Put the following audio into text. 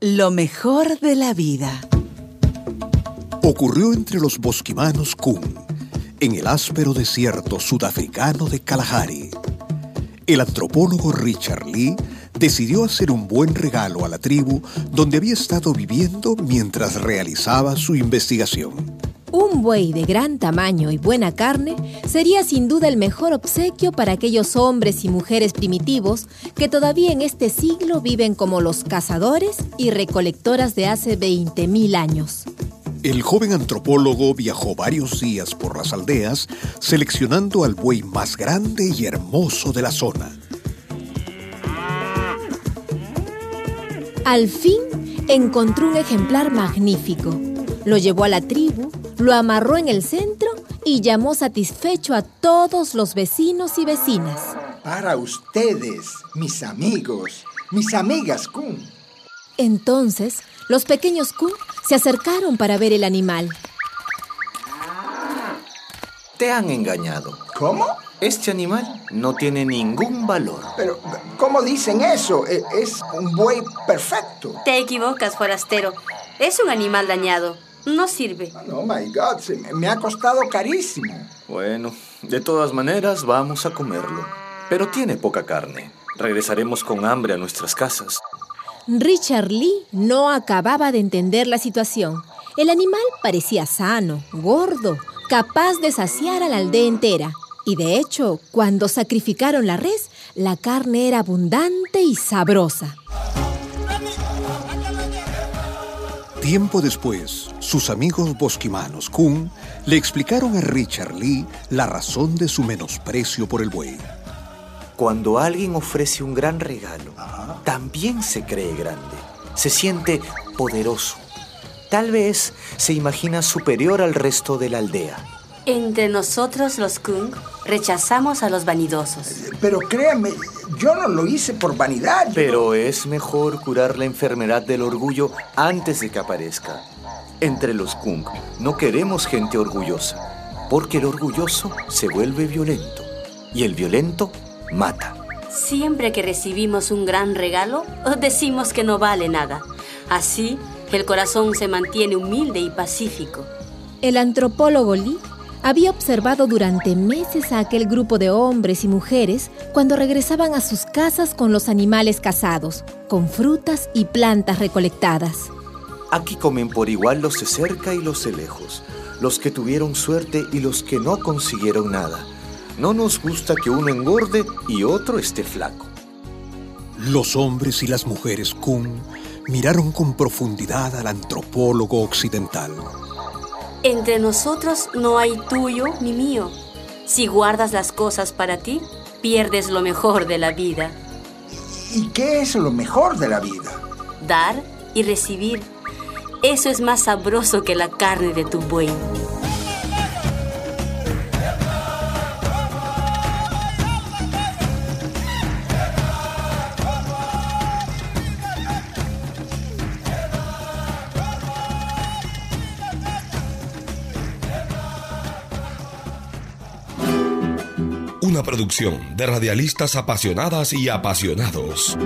Lo mejor de la vida. Ocurrió entre los bosquimanos Kun, en el áspero desierto sudafricano de Kalahari. El antropólogo Richard Lee decidió hacer un buen regalo a la tribu donde había estado viviendo mientras realizaba su investigación. Un buey de gran tamaño y buena carne sería sin duda el mejor obsequio para aquellos hombres y mujeres primitivos que todavía en este siglo viven como los cazadores y recolectoras de hace 20.000 años. El joven antropólogo viajó varios días por las aldeas seleccionando al buey más grande y hermoso de la zona. Al fin encontró un ejemplar magnífico. Lo llevó a la tribu lo amarró en el centro y llamó satisfecho a todos los vecinos y vecinas. Para ustedes, mis amigos, mis amigas Kun. Entonces, los pequeños Kun se acercaron para ver el animal. Te han engañado. ¿Cómo? Este animal no tiene ningún valor. Pero, ¿cómo dicen eso? E, es un buey perfecto. Te equivocas, forastero. Es un animal dañado. No sirve. Oh my God, me ha costado carísimo. Bueno, de todas maneras vamos a comerlo. Pero tiene poca carne. Regresaremos con hambre a nuestras casas. Richard Lee no acababa de entender la situación. El animal parecía sano, gordo, capaz de saciar a la aldea entera. Y de hecho, cuando sacrificaron la res, la carne era abundante y sabrosa. Tiempo después, sus amigos bosquimanos Kun le explicaron a Richard Lee la razón de su menosprecio por el buey. Cuando alguien ofrece un gran regalo, también se cree grande, se siente poderoso. Tal vez se imagina superior al resto de la aldea. Entre nosotros los Kung rechazamos a los vanidosos. Pero créanme, yo no lo hice por vanidad. Pero es mejor curar la enfermedad del orgullo antes de que aparezca. Entre los Kung no queremos gente orgullosa, porque el orgulloso se vuelve violento y el violento mata. Siempre que recibimos un gran regalo, decimos que no vale nada. Así, el corazón se mantiene humilde y pacífico. El antropólogo Lee había observado durante meses a aquel grupo de hombres y mujeres cuando regresaban a sus casas con los animales cazados, con frutas y plantas recolectadas. Aquí comen por igual los de cerca y los de lejos, los que tuvieron suerte y los que no consiguieron nada. No nos gusta que uno engorde y otro esté flaco. Los hombres y las mujeres Kun miraron con profundidad al antropólogo occidental. Entre nosotros no hay tuyo ni mío. Si guardas las cosas para ti, pierdes lo mejor de la vida. ¿Y qué es lo mejor de la vida? Dar y recibir. Eso es más sabroso que la carne de tu buey. Una producción de radialistas apasionadas y apasionados.